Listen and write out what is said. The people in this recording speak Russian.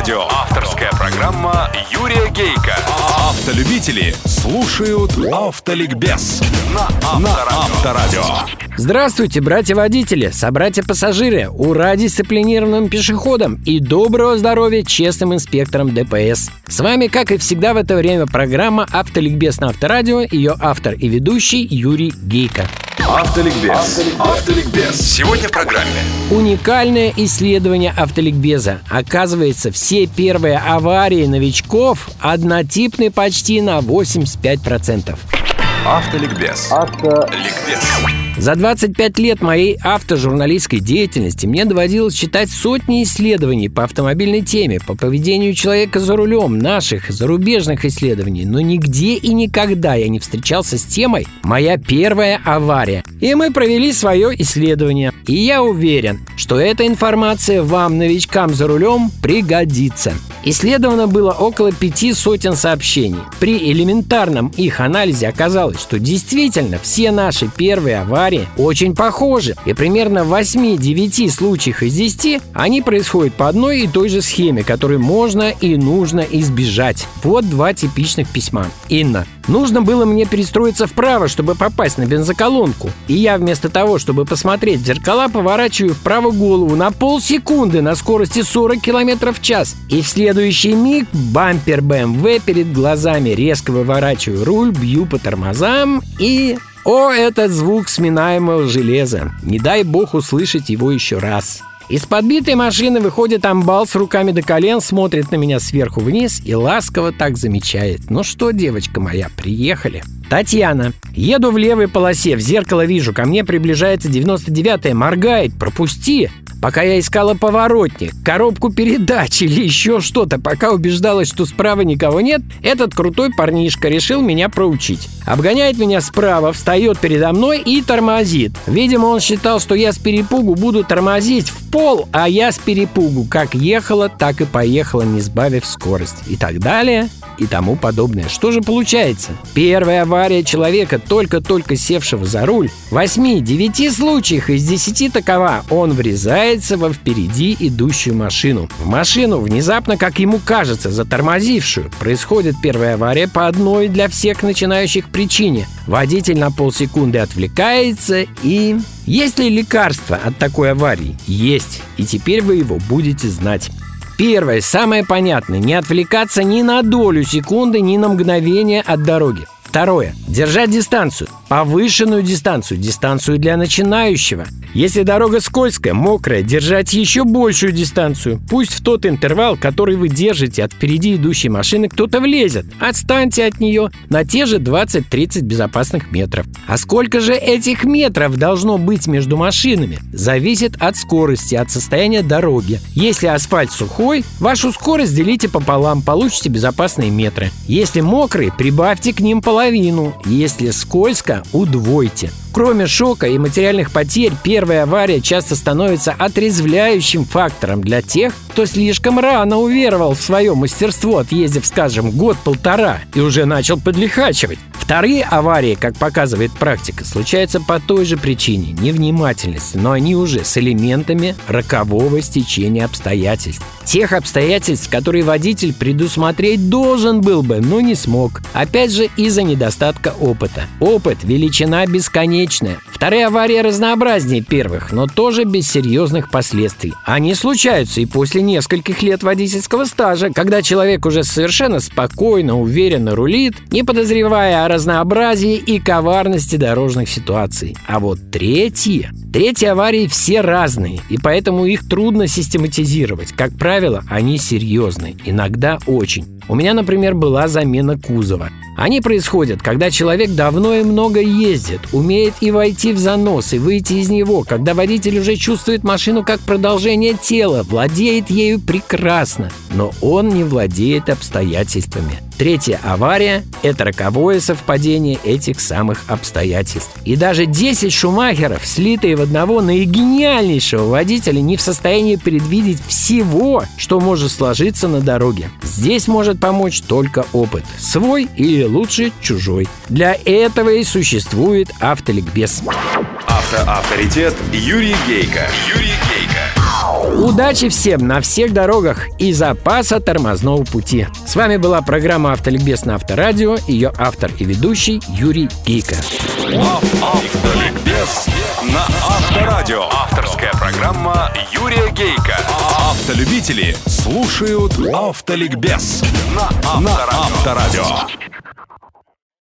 Авторадио. Авторская программа Юрия Гейка. Автолюбители слушают Автоликбез на Авторадио. Здравствуйте, братья-водители, собратья-пассажиры, ура дисциплинированным пешеходам и доброго здоровья честным инспекторам ДПС. С вами, как и всегда в это время, программа «Автоликбез» на Авторадио, ее автор и ведущий Юрий Гейко. Автоликбез. Автоликбез. Сегодня в программе. Уникальное исследование автоликбеза. Оказывается, все первые аварии новичков однотипны почти на 85%. Автоликбез. Автоликбез. За 25 лет моей автожурналистской деятельности мне доводилось читать сотни исследований по автомобильной теме, по поведению человека за рулем, наших зарубежных исследований, но нигде и никогда я не встречался с темой «Моя первая авария». И мы провели свое исследование. И я уверен, что эта информация вам, новичкам за рулем, пригодится. Исследовано было около пяти сотен сообщений. При элементарном их анализе оказалось, что действительно все наши первые аварии очень похожи. И примерно в 8-9 случаях из 10 они происходят по одной и той же схеме, которую можно и нужно избежать. Вот два типичных письма. Инна. Нужно было мне перестроиться вправо, чтобы попасть на бензоколонку. И я вместо того, чтобы посмотреть в зеркала, поворачиваю вправо голову на полсекунды на скорости 40 км в час. И в следующий миг бампер БМВ перед глазами. Резко выворачиваю руль, бью по тормозам и... О, этот звук сминаемого железа. Не дай бог услышать его еще раз. Из подбитой машины выходит амбал с руками до колен, смотрит на меня сверху вниз и ласково так замечает. «Ну что, девочка моя, приехали?» Татьяна. Еду в левой полосе, в зеркало вижу, ко мне приближается 99-я, моргает, пропусти. Пока я искала поворотник, коробку передач или еще что-то, пока убеждалась, что справа никого нет, этот крутой парнишка решил меня проучить. Обгоняет меня справа, встает передо мной и тормозит. Видимо, он считал, что я с перепугу буду тормозить пол, а я с перепугу как ехала, так и поехала, не сбавив скорость. И так далее, и тому подобное. Что же получается? Первая авария человека, только-только севшего за руль. В 8-9 случаях из 10 такова. Он врезается во впереди идущую машину. В машину, внезапно, как ему кажется, затормозившую. Происходит первая авария по одной для всех начинающих причине. Водитель на полсекунды отвлекается и... Есть ли лекарство от такой аварии? Есть. И теперь вы его будете знать. Первое, самое понятное, не отвлекаться ни на долю секунды, ни на мгновение от дороги. Второе. Держать дистанцию. Повышенную дистанцию. Дистанцию для начинающего. Если дорога скользкая, мокрая, держать еще большую дистанцию. Пусть в тот интервал, который вы держите от впереди идущей машины, кто-то влезет. Отстаньте от нее на те же 20-30 безопасных метров. А сколько же этих метров должно быть между машинами? Зависит от скорости, от состояния дороги. Если асфальт сухой, вашу скорость делите пополам, получите безопасные метры. Если мокрый, прибавьте к ним половину. Если скользко, удвойте. Кроме шока и материальных потерь, первая авария часто становится отрезвляющим фактором для тех, кто слишком рано уверовал в свое мастерство, отъездив, скажем, год-полтора и уже начал подлихачивать. Вторые аварии, как показывает практика, случаются по той же причине – невнимательности, но они уже с элементами рокового стечения обстоятельств. Тех обстоятельств, которые водитель предусмотреть должен был бы, но не смог. Опять же, из-за недостатка опыта. Опыт – величина бесконечная. Вторые аварии разнообразнее первых, но тоже без серьезных последствий. Они случаются и после нескольких лет водительского стажа, когда человек уже совершенно спокойно, уверенно рулит, не подозревая о разнообразии и коварности дорожных ситуаций. А вот третьи... Третьи аварии все разные, и поэтому их трудно систематизировать. Как правило, они серьезные, иногда очень. У меня, например, была замена кузова. Они происходят, когда человек давно и много ездит, умеет и войти в занос, и выйти из него, когда водитель уже чувствует машину как продолжение тела, владеет ею прекрасно, но он не владеет обстоятельствами. Третья авария – это роковое совпадение этих самых обстоятельств. И даже 10 шумахеров, слитые в одного наигениальнейшего водителя, не в состоянии предвидеть всего, что может сложиться на дороге. Здесь может помочь только опыт. Свой или лучше чужой. Для этого и существует автоликбез. Автоавторитет Юрий Гейка. Юрий Гейка. Удачи всем на всех дорогах и запаса тормозного пути. С вами была программа «Автоликбез» на Авторадио, ее автор и ведущий Юрий Гейко. Автоликбез на Авторадио. Авторская программа Юрия Гейка. Автолюбители слушают Автоликбез на Авторадио.